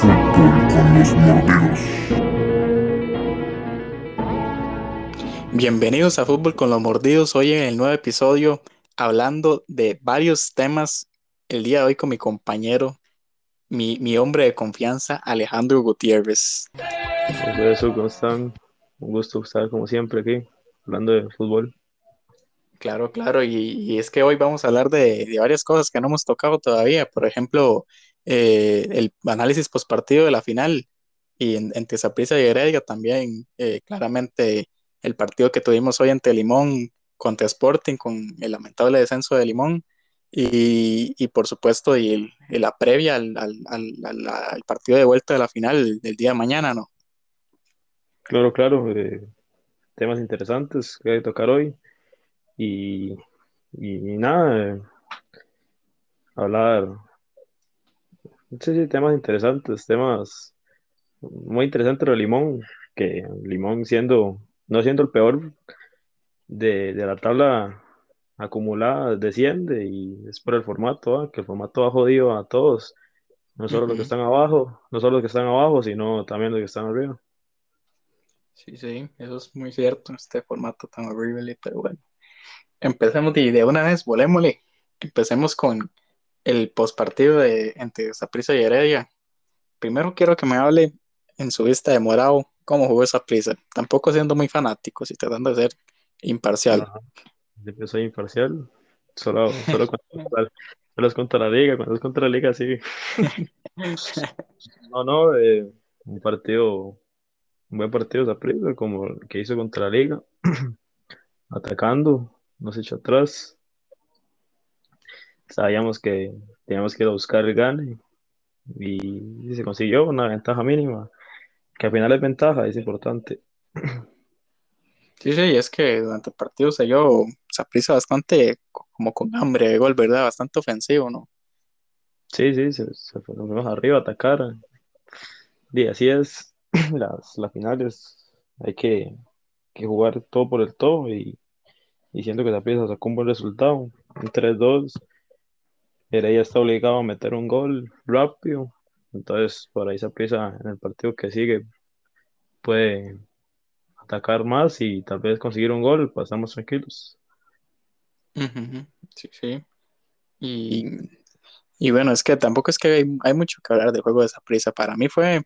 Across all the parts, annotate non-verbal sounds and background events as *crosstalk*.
Fútbol con los mordidos. Bienvenidos a Fútbol con los Mordidos. Hoy en el nuevo episodio hablando de varios temas. El día de hoy con mi compañero, mi, mi hombre de confianza, Alejandro Gutiérrez. Eso, ¿cómo están? Un gusto estar como siempre aquí, hablando de fútbol. Claro, claro, y, y es que hoy vamos a hablar de, de varias cosas que no hemos tocado todavía. Por ejemplo, eh, el análisis postpartido de la final y en, entre Saprissa y Heredia también, eh, claramente el partido que tuvimos hoy ante Limón contra Sporting con el lamentable descenso de Limón y, y por supuesto y, el- la previa al, al- al- partido de vuelta de la final del día de mañana, ¿no? Claro, claro, eh, temas interesantes que hay que tocar hoy. Y, y nada, hablar, sí, sí, temas interesantes, temas muy interesantes de Limón, que Limón siendo, no siendo el peor de, de la tabla acumulada, desciende y es por el formato, ¿ah? Que el formato ha jodido a todos, no solo los que están abajo, no solo los que están abajo, sino también los que están arriba. Sí, sí, eso es muy cierto, este formato tan horrible, pero bueno. Empecemos de, de una vez, volémosle. Empecemos con el postpartido de entre Saprissa y Heredia. Primero quiero que me hable en su vista de morado cómo jugó Saprissa. Tampoco siendo muy fanático, si tratando de ser imparcial. Ajá. Yo soy imparcial, solo, solo cuando, es contra la liga, cuando es contra la liga, sí. *laughs* No, no, eh, un partido, un buen partido Saprissa, como el que hizo contra la liga, *clears throat* atacando, no se echó atrás. Sabíamos que teníamos que ir a buscar el gane y se consiguió una ventaja mínima, que al final es ventaja, es importante. *clears throat* Sí, sí, es que durante el partido se yo Saprissa bastante co- como con hambre de gol, ¿verdad? Bastante ofensivo, ¿no? Sí, sí, se, se fuimos arriba a atacar. Y así es, *clears throat* las, las finales hay que, que jugar todo por el todo y, y siento que Saprissa sacó un buen resultado, un 3-2, Heredia está obligado a meter un gol rápido, entonces por ahí Saprissa en el partido que sigue puede atacar más y tal vez conseguir un gol, pues estamos tranquilos. Sí, sí. Y, y bueno, es que tampoco es que hay, hay mucho que hablar del juego de Saprissa. Para mí fue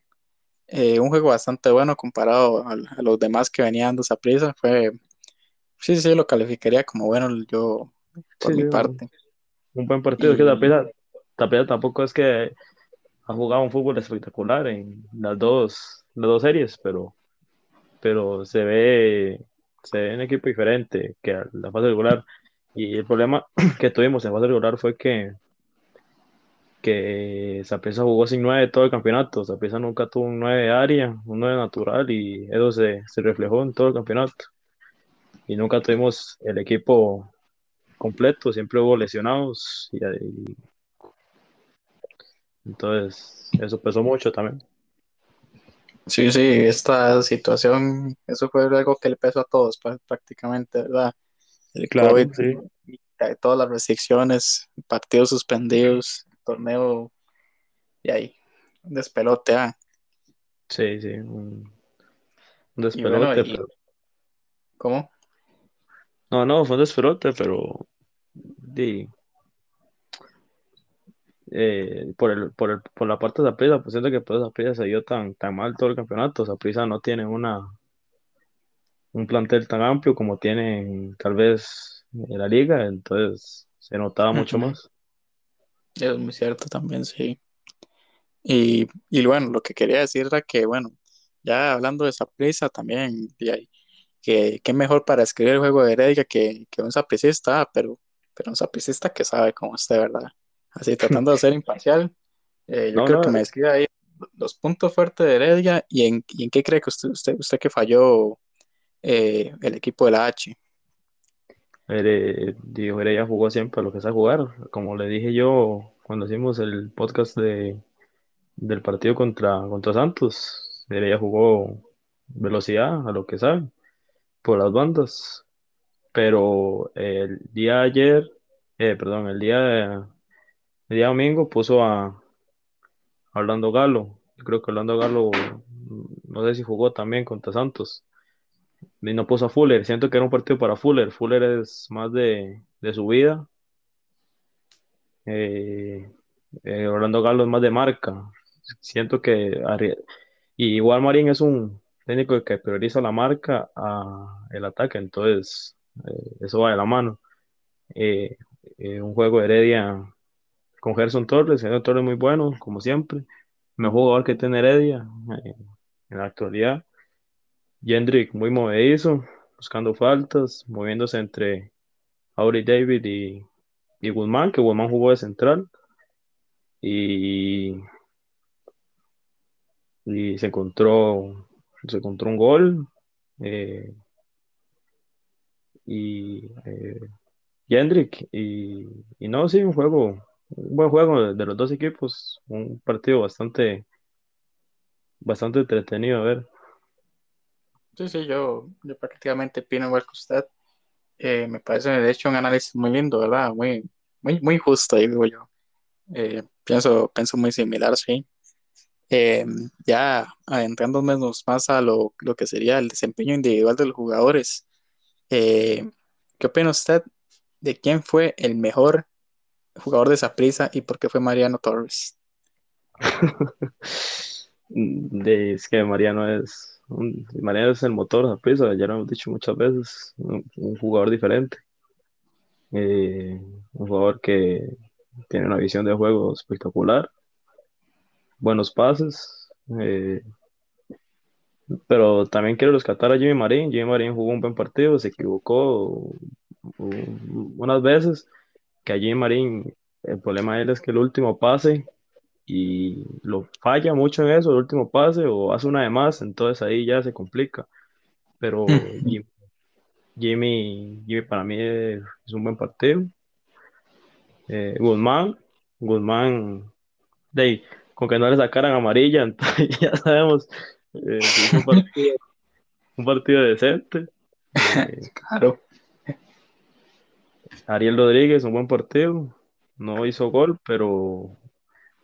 eh, un juego bastante bueno comparado a, a los demás que venían dando Saprissa. Fue, sí, sí, lo calificaría como bueno yo por Sí, mi parte. Un buen partido, es que Y Saprissa, Saprissa tampoco es que ha jugado un fútbol espectacular en las dos, las dos series, pero, pero se ve, se ve un equipo diferente que la fase regular. Y el problema *clears throat* que tuvimos en fase regular fue que, que Saprissa jugó sin nueve todo el campeonato. Saprissa nunca tuvo un nueve de área, un nueve natural, y eso se, se reflejó en todo el campeonato. Y nunca tuvimos el equipo completo, siempre hubo lesionados, y, y entonces eso pesó mucho también. sí, sí, esta situación, eso fue algo que le pesó a todos prácticamente, ¿verdad? El Claro, COVID, sí. y todas las restricciones, partidos suspendidos, torneo y ahí, un despelote, ah. Sí, sí, un, un Y bueno, despelote, y pero ¿cómo? no, no, fue un despelote, pero di, eh, por el, por el, por la parte de Saprissa, pues siento que por Saprissa se dio tan, tan mal todo el campeonato. Saprissa no tiene una, un plantel tan amplio como tiene tal vez en la liga, entonces se notaba mucho más. Es muy cierto también, sí. Y, y bueno, lo que quería decir era que, bueno, ya hablando de Saprissa también, que qué mejor para escribir el juego de Heredia que, que un sapricista, pero, pero un sapricista que sabe cómo está, ¿verdad? Así, tratando de ser *laughs* imparcial, eh, yo No, creo que no, me describa ahí los puntos fuertes de Heredia y en, y en qué cree que usted, usted, usted que falló eh, el equipo de la H. Digo, Heredia jugó siempre a lo que sabe jugar, como le dije yo cuando hicimos el podcast de, del partido contra, contra Santos, Heredia jugó velocidad a lo que sabe, por las bandas, pero el día ayer, eh, perdón, el día, día domingo puso a, Orlando Galo, Yo creo que Orlando Galo, no sé si jugó también contra Santos. Y no puso a Fuller. Siento que era un partido para Fuller. Fuller es más de, de su vida. Eh, eh, Orlando Galo es más de marca. Siento que y igual Marín es un técnico que prioriza la marca a el ataque, entonces eh, eso va de la mano. un juego de Heredia con Gerson Torres, Gerson Torres muy bueno, como siempre. Mejor jugador que tiene Heredia en la actualidad. Jendrik muy movedizo, buscando faltas, moviéndose entre Auri David y, y Guzmán, que Guzmán jugó de central. Y, y se encontró se encontró un gol eh, y eh, Jendrik y, no sí un juego un buen juego de, los dos equipos un partido bastante bastante entretenido a ver Sí, sí, yo, yo prácticamente opino igual que usted. Eh, me parece, de hecho, un análisis muy lindo, ¿verdad? Muy, muy, muy justo, digo yo. Eh, pienso, pienso muy similar, sí. Eh, ya adentrándonos más a lo, lo, que sería el desempeño individual de los jugadores, ¿qué opina usted de quién fue el mejor jugador de esa prisa y por qué fue Mariano Torres? *laughs* de, es que Mariano es Mariano es el motor de ya lo hemos dicho muchas veces, un, jugador diferente, eh, un jugador que tiene una visión de juego espectacular, buenos pases, eh, pero también quiero rescatar a Jimmy Marín. Jimmy Marín jugó un buen partido, se equivocó unas veces, que a Jimmy Marín el problema de él es que el último pase y lo falla mucho en eso, el último pase, o hace una de más, entonces ahí ya se complica. Pero *laughs* Jimmy, Jimmy, para mí es, un buen partido. Eh, Guzmán, Guzmán, de, con que no le sacaran amarilla, *laughs* entonces ya sabemos eh, un, partido, *laughs* un partido decente. Eh, *laughs* claro. Ariel Rodríguez, un buen partido. No hizo gol, pero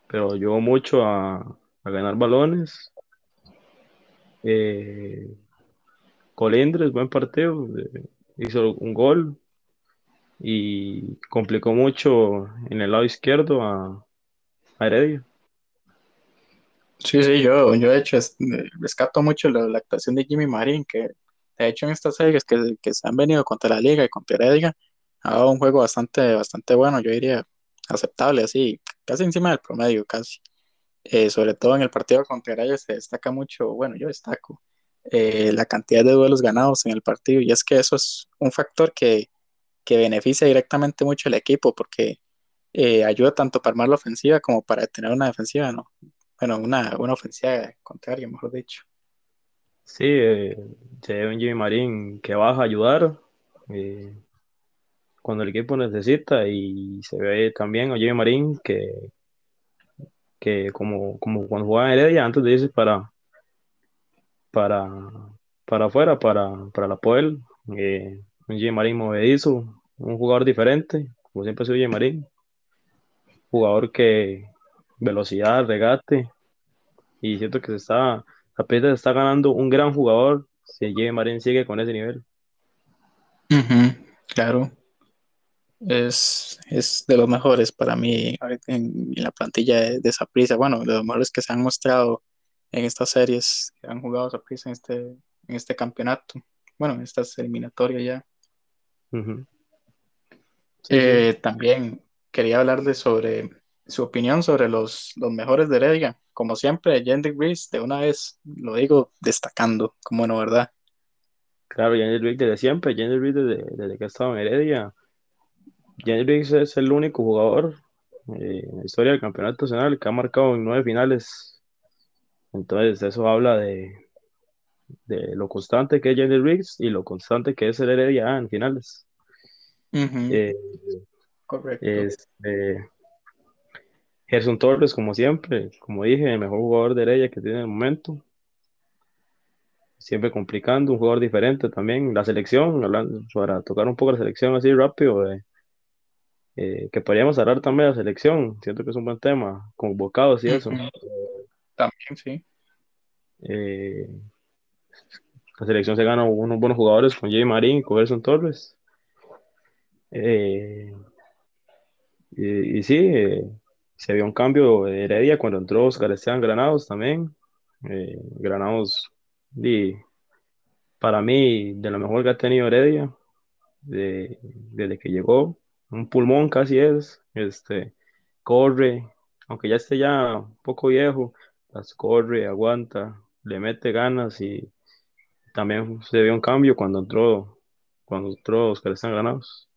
pero ayudó mucho a, ganar balones. Eh, Colindres, buen partido, hizo un gol y complicó mucho en el lado izquierdo a, Heredia. Sí, sí, yo, yo de hecho rescato mucho la, actuación de Jimmy Marín, que de hecho en estas series que, que se han venido contra la Liga y contra Heredia, ha dado un juego bastante, bastante bueno, yo diría aceptable, así, casi encima del promedio, casi. Eh, sobre todo en el partido contra Rayos se destaca mucho, bueno, yo destaco eh, la cantidad de duelos ganados en el partido y es que eso es un factor que, beneficia directamente mucho al equipo porque eh, ayuda tanto para armar la ofensiva como para tener una defensiva, ¿no? Bueno, una, una ofensiva contraria, mejor dicho. Sí, se ve un Jimmy Marín que baja a ayudar cuando el equipo necesita y se ve también a Jimmy Marín que, que como, como cuando jugaba en Heredia, antes de para, para, para afuera, para, para la Poel, eh, un Jimmy Marín movedizo, un jugador diferente, como siempre soy Jimmy Marín, jugador que velocidad, regate, y siento que se está, apenas está ganando un gran jugador si Jimmy Marín sigue con ese nivel. claro es, es de los mejores para mí en, la plantilla de, prisa. Bueno, de los mejores que se han mostrado en estas series que han jugado esa prisa en este, en este campeonato. Bueno, en estas eliminatorias ya. Eh, también quería hablarle sobre su opinión sobre los, los mejores de Heredia. Como siempre, Jendrik Reese, de una vez lo digo destacando, como no, ¿verdad? Claro, Jendrik Reese desde siempre, Jendrik Reese desde, desde que ha estado en Heredia Jens es el único jugador eh, en la historia del campeonato nacional que ha marcado en nueve finales. Entonces, eso habla de, de lo constante que es Jenny Riggs y lo constante que es el Heredia en finales. Eh, Correcto. Este, Gerson Torres, como siempre, como dije, el mejor jugador de Heredia que tiene en el momento. Siempre complicando, un jugador diferente también. La selección, para tocar un poco la selección así rápido, eh, eh, que podríamos hablar también de la selección, siento que es un buen tema, convocados y eso. También, sí. Eh, la selección se gana unos buenos jugadores con Jay Marín y con Gerson Torres. Eh, y, y, sí, eh, se vio un cambio de Heredia cuando entró Oscar Esteban Granados también. Eh, Granados, y, para mí, de lo mejor que ha tenido Heredia de, desde que llegó. Un pulmón casi es. Este, corre, aunque ya esté ya un poco viejo, las corre, aguanta, le mete ganas y también se vio un cambio cuando entró, cuando entró Oscar Están Granados.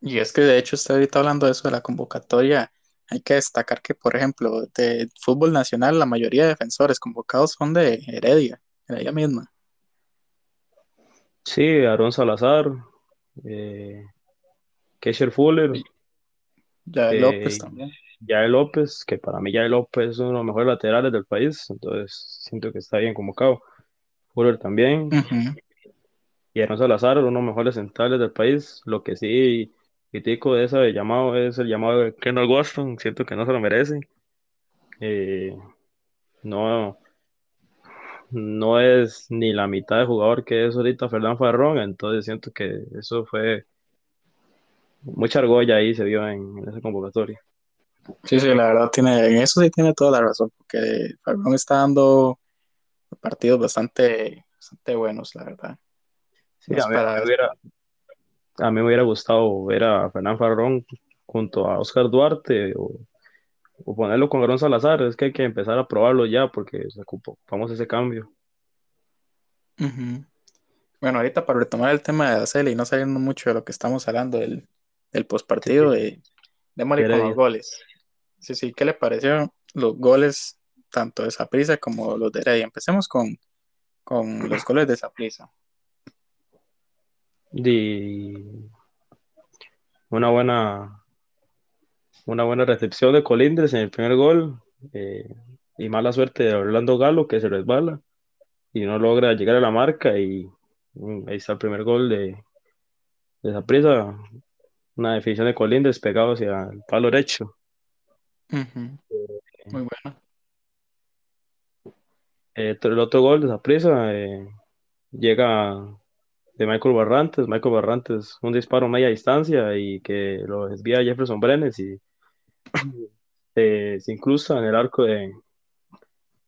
Y es que de hecho usted ahorita hablando de eso de la convocatoria, hay que destacar que, por ejemplo, de fútbol nacional, la mayoría de defensores convocados son de Heredia, Heredia misma. Sí, Aaron Salazar, eh, Kesher Fuller, ya eh, López también. Yael López, que para mí Yael López es uno de los mejores laterales del país, entonces siento que está bien convocado. Fuller también. Y Aaron Salazar, uno de los mejores centrales del país. Lo que sí critico de ese llamado es el llamado de Kendall Waston, siento que no se lo merece. Eh, no, no es ni la mitad de jugador que es ahorita Fernán Farrón, entonces siento que eso fue mucha argolla ahí se vio en, en esa convocatoria. Sí, sí, la verdad tiene, en eso sí tiene toda la razón, porque Farrón está dando partidos bastante, bastante buenos, la verdad. Sí, No a mí, para- me hubiera, a mí me hubiera gustado ver a Fernán Farrón junto a Oscar Duarte o, o ponerlo con Aaron Salazar, es que hay que empezar a probarlo ya porque a ese cambio. Ujú. Bueno, ahorita para retomar el tema de Araceli y no saliendo mucho de lo que estamos hablando del, del postpartido, eh, démosle con Heredia. los goles. Sí, sí, ¿qué le pareció los goles tanto de Saprissa como los de Heredia? Empecemos con, con los goles de Saprissa. Y una buena, una buena recepción de Colindres en el primer gol eh, y mala suerte de Orlando Galo que se resbala y no logra llegar a la marca y mm, ahí está el primer gol de, de Saprissa, una definición de Colindres pegado hacia el palo derecho. Ujú. Muy bueno. Eh, el otro gol de Saprissa eh, llega de Michael Barrantes. Michael Barrantes, un disparo a media distancia y que lo desvía Jefferson Brenes y eh, se en el arco de,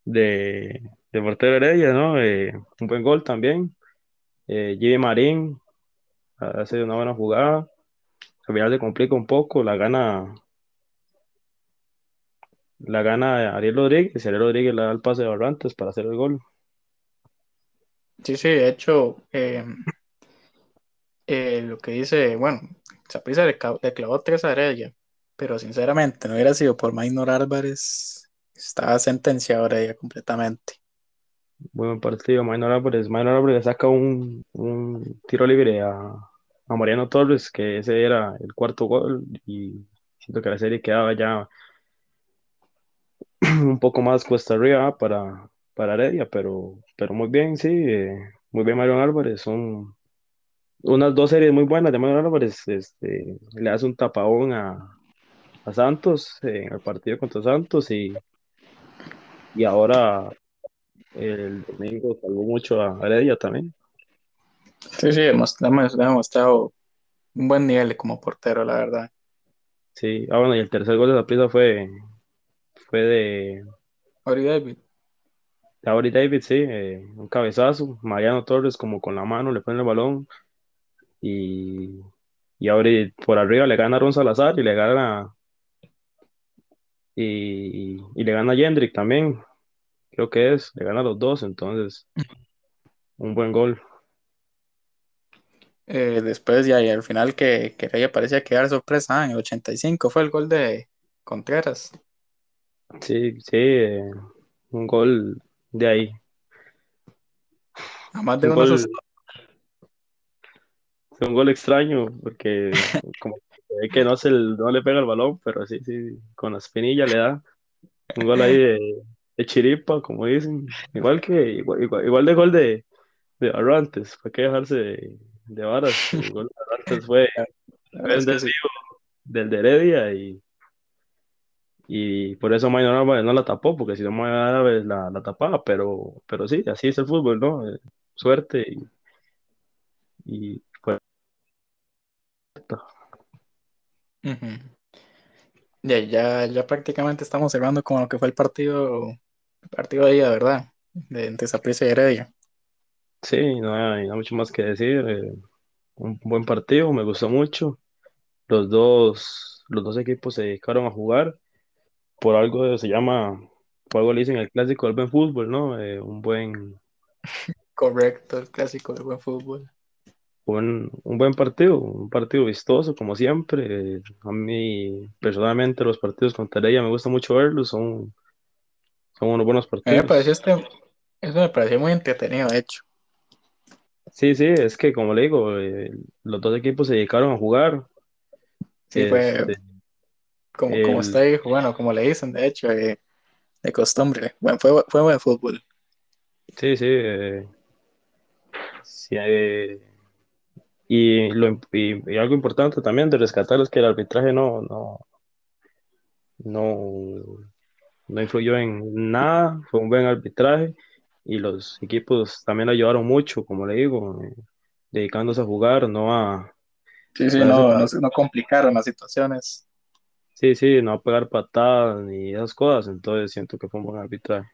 de, de ¿no? Eh, un buen gol también. Eh, Jimmy Marín hace una buena jugada. Al final se complica un poco, la gana la gana Ariel Rodríguez Ariel Rodríguez le da el pase de Barrantes para hacer el gol. Sí, sí, de hecho, eh, lo que dice, bueno, Saprissa le, le clavó tres a Heredia, pero sinceramente, no hubiera sido por Maynor Álvarez, estaba sentenciado Heredia completamente. Buen partido, Maynor Álvarez. Maynor Álvarez saca un, un tiro libre a, a Mariano Torres, que ese era el cuarto gol, y siento que la serie quedaba ya *clears throat* un poco más cuesta arriba para, para Heredia, pero, pero muy bien, sí, eh, muy bien Mariano Álvarez. Son unas dos series muy buenas de Mariano Álvarez. Este, le hace un tapabón a, a Santos eh, en el partido contra Santos y, y ahora el domingo salvó mucho a Heredia también. Sí, sí, hemos, hemos demostrado un buen nivel como portero, la verdad. Sí, ah, bueno, y el tercer gol de Saprissa fue, fue de, Ori David. de Aubrey David, sí, eh, un cabezazo, Mariano Torres como con la mano le pone el balón y, y Aubrey por arriba le gana a Ron Salazar y le gana y, y le gana a Jendrick también, creo que es, le gana a los dos, entonces un buen gol. Eh, después ya y al final que, que parecía quedar sorpresa, ah, en el 85 fue el gol de Contreras. Sí, sí, eh, un gol de ahí, A más de un uno gol. Fue un gol extraño porque como que no, se, no le pega el balón, pero sí, sí, con la espinilla le da un gol ahí de, de chiripa, como dicen, igual que igual, igual, igual de gol de, de Barrantes, fue que dejarse de, de varas, el gol de Barrantes fue, un desvío del de Heredia y, y por eso Maynor Álvarez no la tapó, porque si no Maynor Álvarez la, la tapaba, pero, pero sí, así es el fútbol, ¿no? Eh, suerte y, y pues Ujú. Ya, ya, ya prácticamente estamos cerrando con lo que fue el partido, el partido de ida, ¿verdad? De entre Saprissa y Heredia. sí, no hay, no hay mucho más que decir. eh, un buen partido, me gustó mucho. Los dos, los dos equipos se dedicaron a jugar. Por algo se llama, por algo le dicen el clásico del buen fútbol, ¿no? Eh, un buen, *laughs* Correcto, el clásico de buen fútbol. Buen, un buen partido, un partido vistoso, como siempre. A mí, personalmente, los partidos contra ella me gusta mucho verlos, son, son unos buenos A mí me pareció partidos. este, eso me pareció muy entretenido, de hecho. Sí, sí, es que como le digo, eh, los dos equipos se dedicaron a jugar. Sí, fue Este, como, como está ahí, bueno, como le dicen, de hecho, eh, de costumbre. Bueno, fue, fue buen fútbol. sí, sí, eh, sí, eh, y, lo, y, y algo importante también de rescatar es que el arbitraje no, no, no, no influyó en nada, fue un buen arbitraje y los equipos también lo ayudaron mucho, como le digo, eh, dedicándose a jugar, no a, Sí, sí, no, no, no complicaron las situaciones. sí, sí, no a pegar patadas ni esas cosas, entonces siento que fue un buen arbitraje.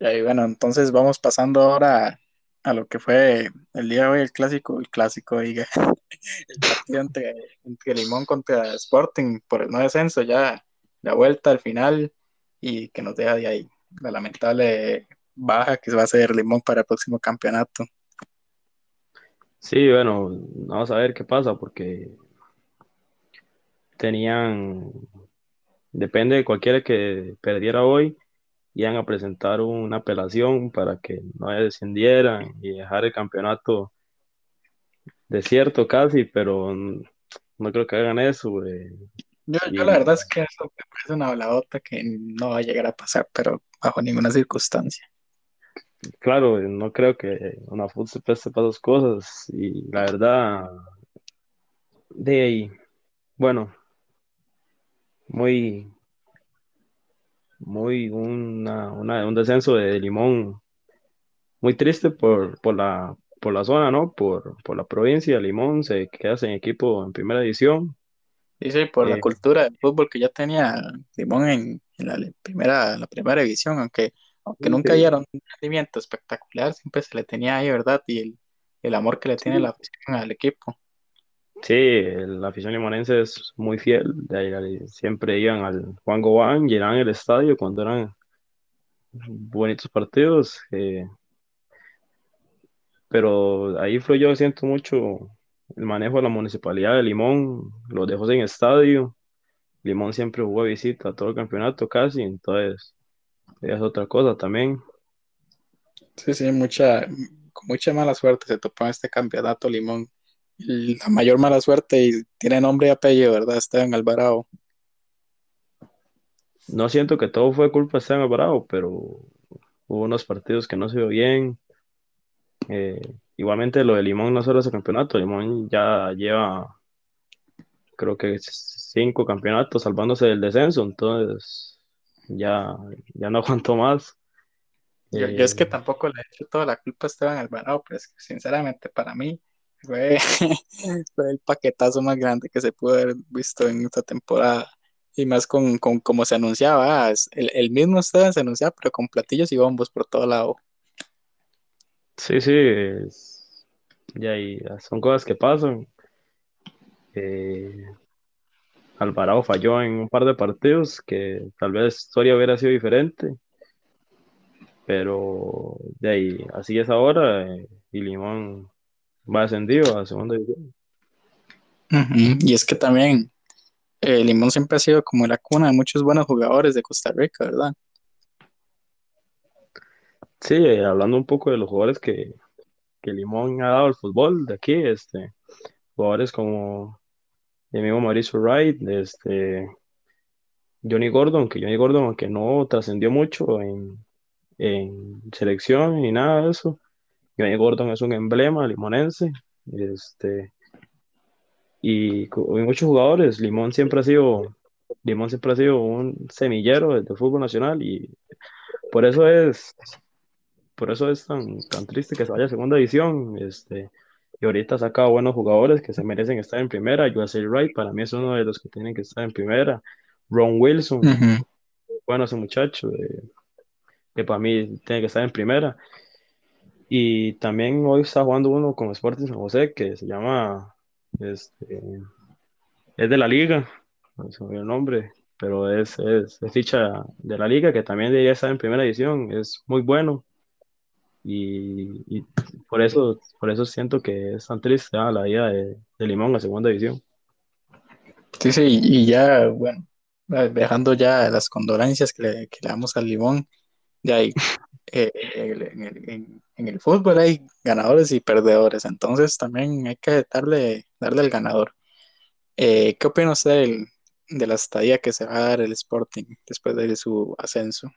Y bueno, entonces vamos pasando ahora a lo que fue el día de hoy, el clásico, el clásico, diga, *laughs* el partido entre, entre Limón contra Sporting por el no descenso, ya la vuelta al final y que nos deja de ahí la lamentable baja que va a ser Limón para el próximo campeonato. Sí, bueno, vamos a ver qué pasa porque tenían, depende de cualquiera que perdiera hoy, iban a presentar una apelación para que no descendieran y dejar el campeonato desierto casi, pero no creo que hagan eso. eh, Yo, yo la verdad es que eso me parece una habladota que no va a llegar a pasar, pero bajo ninguna circunstancia. claro, no creo que una fútbol se preste para esas cosas. Y la verdad, de ahí, bueno, muy, muy una, una- un descenso de Limón muy triste por, por la, por la zona, ¿no? Por, por la provincia. Limón se queda sin equipo en primera división. Dice por la Eh, cultura del fútbol que ya tenía Limón en, en la primera, la primera división, aunque, aunque sí, nunca dieron un rendimiento espectacular, siempre se le tenía ahí, ¿verdad? Y el, el amor que le tiene la sí, afición al equipo. Sí, la afición limonense es muy fiel. Siempre iban al Juan Gobán, llenaban el estadio cuando eran bonitos partidos. eh, pero ahí yo siento mucho el manejo de la municipalidad de Limón, los dejó sin estadio. Limón siempre jugó de visita a todo el campeonato casi, entonces es otra cosa también. Sí, sí, mucha, con mucha mala suerte se topó en este campeonato Limón. La mayor mala suerte y tiene nombre y apellido, ¿verdad? Esteban Alvarado. No siento que todo fue culpa de Esteban Alvarado, pero hubo unos partidos que no se vio bien. Eh, igualmente lo de Limón no solo es el campeonato, Limón ya lleva creo que cinco campeonatos salvándose del descenso, entonces ya, ya no *laughs* aguanto más. Yo, yo es que Eh, tampoco le he hecho toda la culpa a Esteban Alvarado, pero es que sinceramente para mí fue, *laughs* fue el paquetazo más grande que se pudo haber visto en esta temporada. Y más con, con como se anunciaba, el, el mismo Esteban se anunciaba, pero con platillos y bombos por todo lado. sí, sí, es- y son cosas que pasan. Eh, Alvarado falló en un par de partidos que tal vez la historia hubiera sido diferente, pero de ahí, así es ahora eh, y Limón va ascendido a segunda división. Y es que también eh, Limón siempre ha sido como la cuna de muchos buenos jugadores de Costa Rica, ¿verdad? Sí, eh, hablando un poco de los jugadores que, que Limón ha dado al fútbol de aquí, este, jugadores como mi amigo Mauricio Wright, este, Johnny Gordon, que Johnny Gordon, aunque no trascendió mucho en, en selección ni nada de eso, Gordon es un emblema limonense, este, y, co- y muchos jugadores, Limón siempre ha sido Limón siempre ha sido un semillero del fútbol nacional y por eso es, por eso es tan, tan triste que se vaya a segunda división. Este, y ahorita ha sacado buenos jugadores que se merecen estar en primera. Jocelyn Wright, para mí es uno de los que tienen que estar en primera. Ron Wilson, bueno, ese muchacho, eh, que para mí tiene que estar en primera. Y también hoy está jugando uno con Sporting San José que se llama, este, es de la liga, no sé el nombre, pero es, es, ficha de la liga que también debería estar en primera edición, es muy bueno. Y, por eso por eso siento que es tan triste ah, la vida de, Limón a segunda división. Sí, sí, y ya, bueno, dejando ya las condolencias que le, que le damos al Limón, ya hay, eh, en, el, fútbol hay ganadores y perdedores, entonces también hay que darle, darle al ganador. Eh, ¿Qué opina usted de la estadía que se va a dar el Sporting después de su ascenso?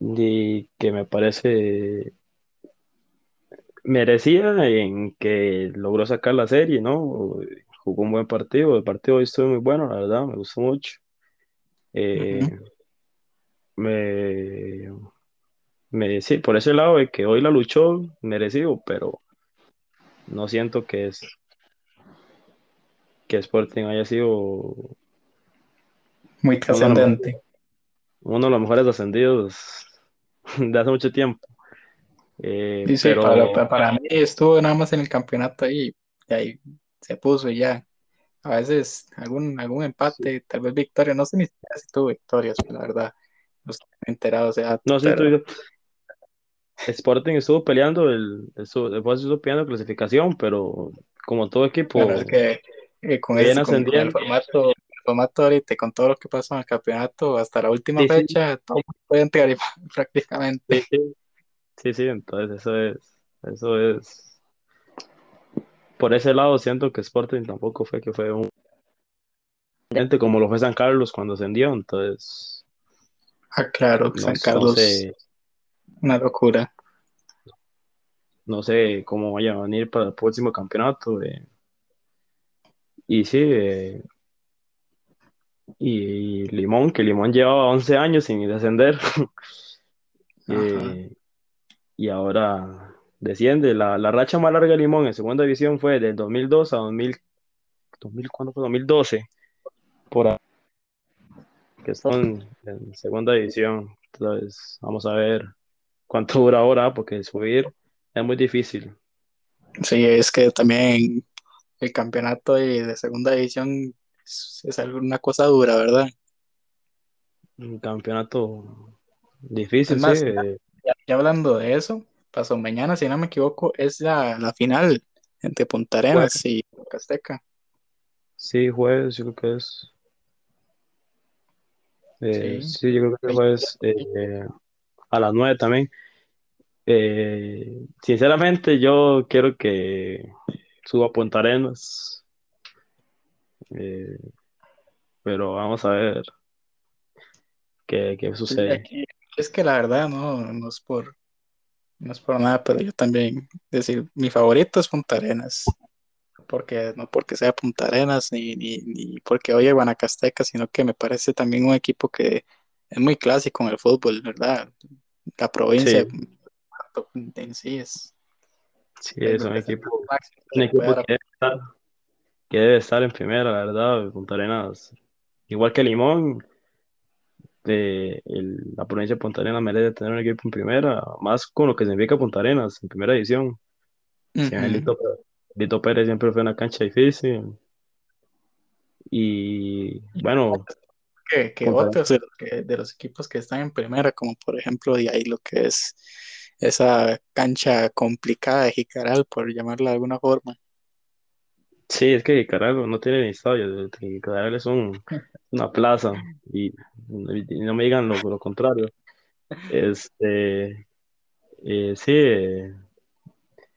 Y que me parece merecía en que logró sacar la serie, ¿no? Jugó un buen partido, el partido hoy estuvo muy bueno, la verdad, me gustó mucho. Eh, me, me, sí, por ese lado de que hoy la luchó, merecido, pero no siento que es que Sporting haya sido muy trascendente. Uno de los mejores ascendidos *laughs* de hace mucho tiempo. Eh, sí, para, para, mí estuvo nada más en el campeonato ahí, y ahí se puso y ya. A veces algún, algún empate, tal vez victoria, no sé ni siquiera si tuvo victorias, la verdad. No estoy enterado, o sea. No, sí, Sporting estuvo peleando, el, después estuvo peleando clasificación, pero como todo equipo. es que eh, con, el formato, el formato ahorita, con todo lo que pasó en el campeonato, hasta la última fecha, todo puede entrar *laughs* prácticamente. Sí, sí, entonces eso es, eso es, por ese lado siento que Sporting tampoco fue que fue un gente como lo fue San Carlos cuando ascendió, entonces. Ah, claro, San Carlos. Una locura. No sé cómo vaya a venir para el próximo campeonato. Eh. Y sí, eh, y Limón, que Limón llevaba 11 años sin descender. *laughs* eh, y ahora desciende. La, racha más larga de Limón en segunda división fue del 2002 a 2000, 2000 ¿cuándo fue? 2012, por ahí, que están en segunda división. Entonces, vamos a ver cuánto dura ahora, porque subir es muy difícil. Sí, es que también el campeonato de, segunda división es, es, una cosa dura, ¿verdad? Un campeonato difícil, sí. Ya, hablando de eso, pasó mañana, si no me equivoco, es la, final entre Punta Arenas y Casteca. Sí, jueves, yo creo que es. Eh, sí. yo creo que jueves eh, a las nueve también. Eh, sinceramente, yo quiero que suba a Punta Arenas. pero vamos a ver qué, qué sucede. Es que la verdad no, no es por no es por nada, pero yo también decir, mi favorito es Punta Arenas. Porque, no porque sea Punta Arenas ni, ni, ni porque oye Guanacasteca, sino que me parece también un equipo que es muy clásico en el fútbol, ¿verdad? La provincia en sí es. Sí, es un equipo, un equipo que, debe estar, que debe estar en primera, la verdad, Punta Arenas. Igual que Limón, de la provincia de Punta Arenas merece tener un equipo en primera, más con lo que significa Punta Arenas en primera edición. Lito, Pérez siempre fue una cancha difícil. Y bueno. Que, otros de los, equipos que están en primera, como por ejemplo de ahí lo que es esa cancha complicada de Jicaral, por llamarla de alguna forma. Sí, es que Jicaral no tiene ni estadio, Jicaral es un, *laughs* una plaza y, no me digan lo, contrario. Este, eh, sí, eh,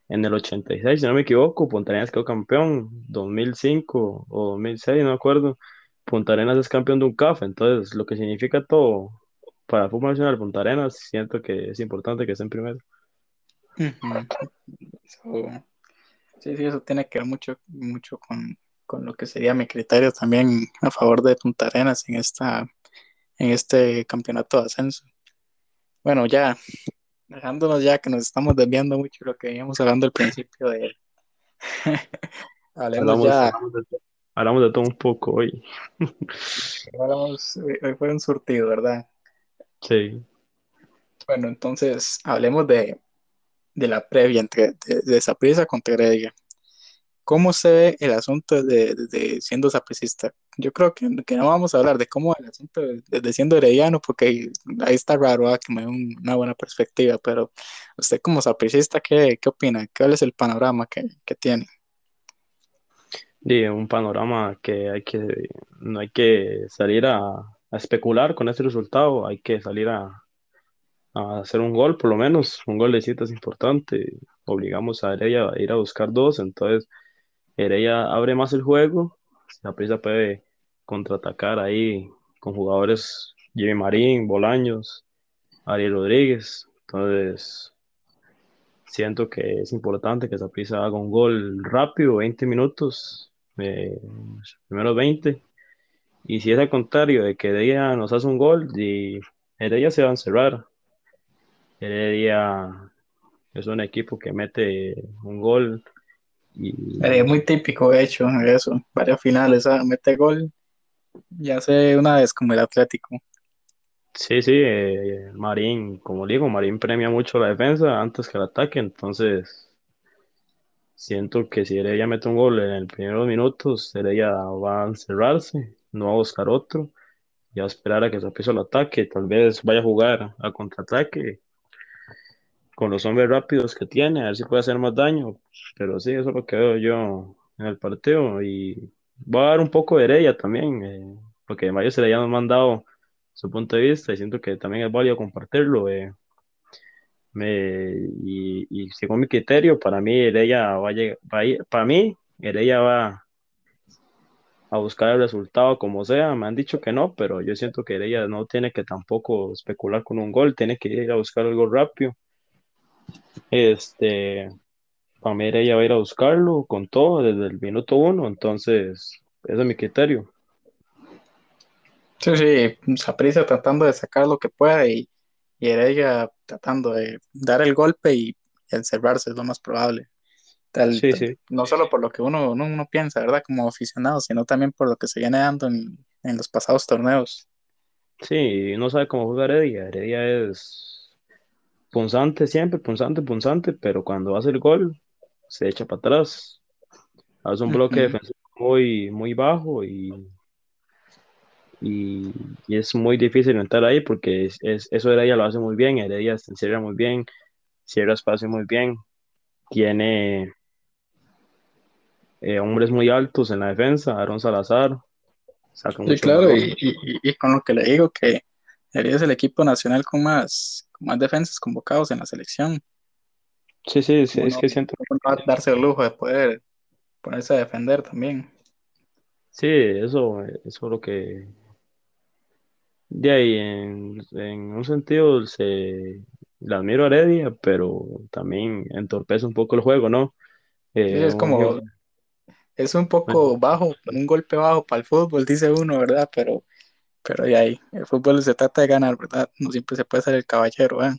en el 86, si no me equivoco, Punta Arenas quedó campeón, 2005 o 2006, no me acuerdo. Punta Arenas es campeón de un CAF, entonces lo que significa todo para el fútbol nacional Punta Arenas, siento que es importante que estén primero. Sí, sí, eso tiene que ver mucho, mucho con, con lo que sería mi criterio también a favor de Punta Arenas en esta en este campeonato de ascenso. Bueno, ya dejándonos ya que nos estamos desviando mucho lo que veníamos hablando al principio de *laughs* hablamos, ya hablamos, de, todo un poco hoy. *laughs* hoy fue un surtido, ¿verdad? Sí. Bueno, entonces hablemos de, de la previa entre de, de contra Heredia. ¿Cómo se ve el asunto de, de, siendo sapricista? Yo creo que, que, no vamos a hablar de cómo el asunto de, siendo herediano, porque ahí, ahí está raro ¿verdad? que me dé una buena perspectiva, pero usted como sapricista, ¿qué, qué opina? ¿Cuál es el panorama que, que tiene? Sí, un panorama que hay que, no hay que salir a, especular con ese resultado, hay que salir a, hacer un gol, por lo menos, un gol de cita es importante. Obligamos a Heredia a ir a buscar dos, entonces Heredia abre más el juego. La prisa puede contraatacar ahí con jugadores Jimmy Marín, Bolaños, Ariel Rodríguez. Entonces, siento que es importante que prisa haga un gol rápido, 20 minutos, eh, primeros 20. Y si es al contrario de que Heredia nos hace un gol, y Heredia se va a encerrar. Heredia es un equipo que mete un gol. Y... Es muy típico, de hecho, eso. Varias finales, ¿sabes? mete gol. Ya sé una vez como el Atlético. Sí, sí, eh, Marín, como digo, Marín premia mucho la defensa antes que el ataque, entonces siento que si Heredia mete un gol en el primeros minutos, Heredia va a encerrarse, no va a buscar otro, y va a esperar a que se empiece el ataque, tal vez vaya a jugar a contraataque con los hombres rápidos que tiene, a ver si puede hacer más daño. Pero sí, eso es lo que veo yo en el partido. Y voy a dar un poco de Heredia también, eh, porque varios se le han mandado su punto de vista y siento que también es válido compartirlo. Eh. Me, y, según mi criterio, para mí Heredia va a, va a ir, para mí Heredia va a buscar el resultado como sea. Me han dicho que no, pero yo siento que Heredia no tiene que tampoco especular con un gol, tiene que ir a buscar algo rápido este, Pamela ella va a ir a buscarlo con todo desde el minuto uno, entonces ese es mi criterio. Sí, sí, Saprisa tratando de sacar lo que pueda y, y Heredia tratando de dar el golpe y, encerrarse es lo más probable. Tal, sí, sí. No solo por lo que uno, uno, piensa, ¿verdad? Como aficionado, sino también por lo que se viene dando en, en los pasados torneos. Sí, no sabe cómo jugar Heredia. Heredia es punzante siempre, punzante, punzante, pero cuando hace el gol se echa para atrás. Hace un bloque defensivo muy, muy bajo y, y, es muy difícil entrar ahí porque es, es, eso Heredia lo hace muy bien, Heredia se encierra muy bien, cierra espacio muy bien, tiene eh, hombres muy altos en la defensa, Aaron Salazar. sí, claro, y, y, con lo que le digo que Heredia es el equipo nacional con más más defensas convocados en la selección. Sí, sí, sí es que siento. darse el lujo de poder ponerse a defender también. Sí, eso, eso es lo que. De ahí, en, un sentido, se la admiro a Heredia, pero también entorpece un poco el juego, ¿no? Eh, es como. Es un poco bajo, un golpe bajo para el fútbol, dice uno, ¿verdad? Pero pero de ahí, el fútbol se trata de ganar, ¿verdad? No siempre se puede ser el caballero, ¿eh?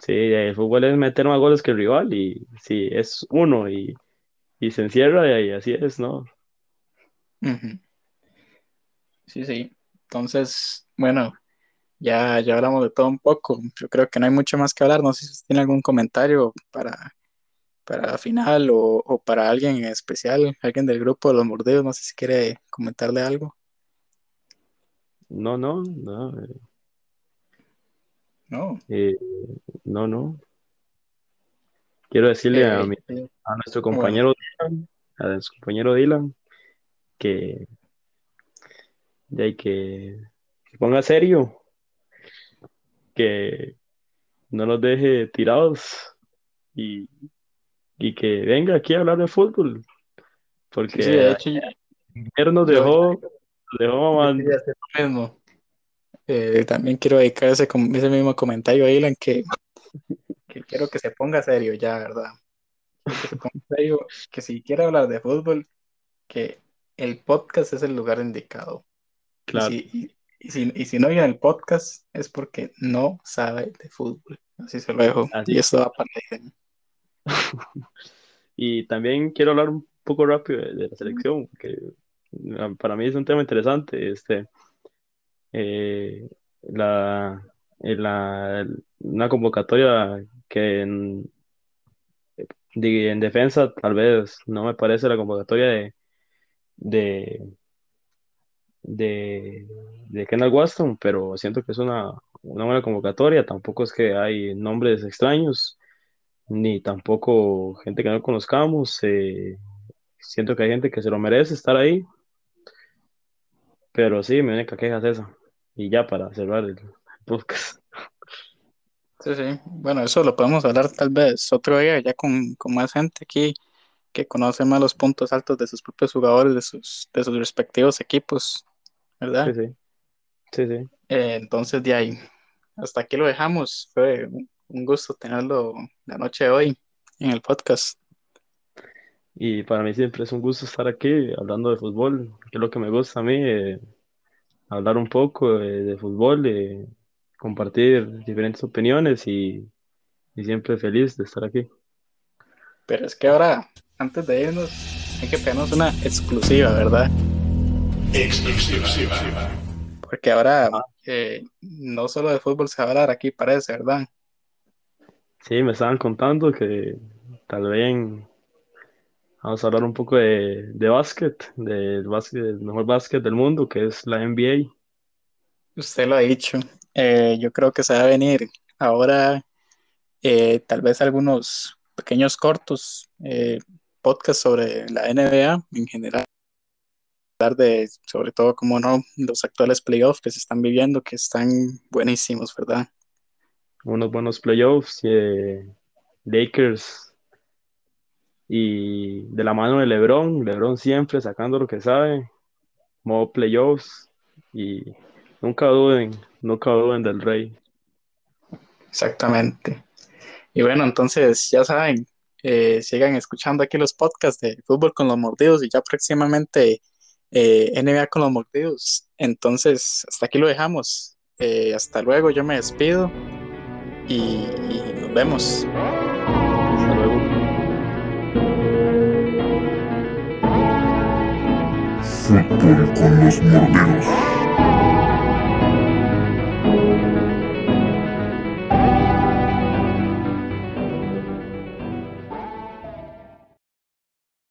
Sí, el fútbol es meter más goles que el rival y sí, es uno y, se encierra y ahí, así es, ¿no? Sí, sí. Entonces, bueno, ya, ya hablamos de todo un poco. Yo creo que no hay mucho más que hablar. No sé si tiene algún comentario para, para la final o, o para alguien en especial, alguien del grupo de los mordidos. No sé si quiere comentarle algo. No, no, no. Eh. No. Eh, no, no. Quiero decirle a, eh, a nuestro compañero Dylan, a nuestro compañero Dylan, que hay que, que ponga serio, que no nos deje tirados y, y que venga aquí a hablar de fútbol. Porque sí, de hecho, nos dejó mismo. Eh, también quiero dedicar ese, ese mismo comentario a Ilan que, que quiero que se ponga serio ya, ¿verdad? Que se ponga serio, que si quiere hablar de fútbol, que el podcast es el lugar indicado. Claro. Y si, y, si, y si no oyen el podcast es porque no sabe de fútbol. Así se lo dejo. Así. Y esto va para. *laughs* Y también quiero hablar un poco rápido de, de la selección, que ah, para mí es un tema interesante. Este, eh, la, en la, una convocatoria que en, en defensa tal vez no me parece la convocatoria de, de, de, de Kendall Waston, pero siento que es una, una buena convocatoria. Tampoco es que hay nombres extraños, ni tampoco gente que no conozcamos. eh, siento que hay gente que se lo merece estar ahí, pero sí, mi única queja es esa. Y ya para cerrar el podcast. Sí, sí. Bueno, eso lo podemos hablar tal vez otro día, ya con, con más gente aquí que conoce más los puntos altos de sus propios jugadores, de sus, de sus respectivos equipos, ¿verdad? Sí, sí. Sí, sí. Eh, entonces, de ahí, hasta aquí lo dejamos. Fue un gusto tenerlo la noche de hoy en el podcast. Y para mí siempre es un gusto estar aquí hablando de fútbol, que es lo que me gusta a mí, eh, hablar un poco eh, de fútbol, eh, compartir diferentes opiniones y, y siempre feliz de estar aquí. Pero es que ahora, antes de irnos, hay que pegarnos una exclusiva, ¿verdad? Exclusiva. Porque ahora eh, no solo de fútbol se va a hablar aquí, parece, ¿verdad? Sí, me estaban contando que tal vez vamos a hablar un poco de, de básquet, del básquet, del mejor básquet del mundo, que es la NBA. Usted lo ha dicho. Eh, yo creo que se va a venir ahora eh, tal vez algunos pequeños cortos, eh, podcasts sobre la NBA en general, de sobre todo, como no, los actuales playoffs que se están viviendo, que están buenísimos, ¿verdad? unos buenos playoffs, eh, Lakers y de la mano de LeBron, LeBron siempre sacando lo que sabe, modo playoffs y nunca duden, nunca duden del Rey. Exactamente. Y bueno, entonces ya saben, eh, sigan escuchando aquí los podcasts de Fútbol con los Mordidos y ya próximamente eh, NBA con los Mordidos. Entonces, hasta aquí lo dejamos. Eh, hasta luego, yo me despido y, y nos vemos. Hasta luego. Fútbol con los morderos.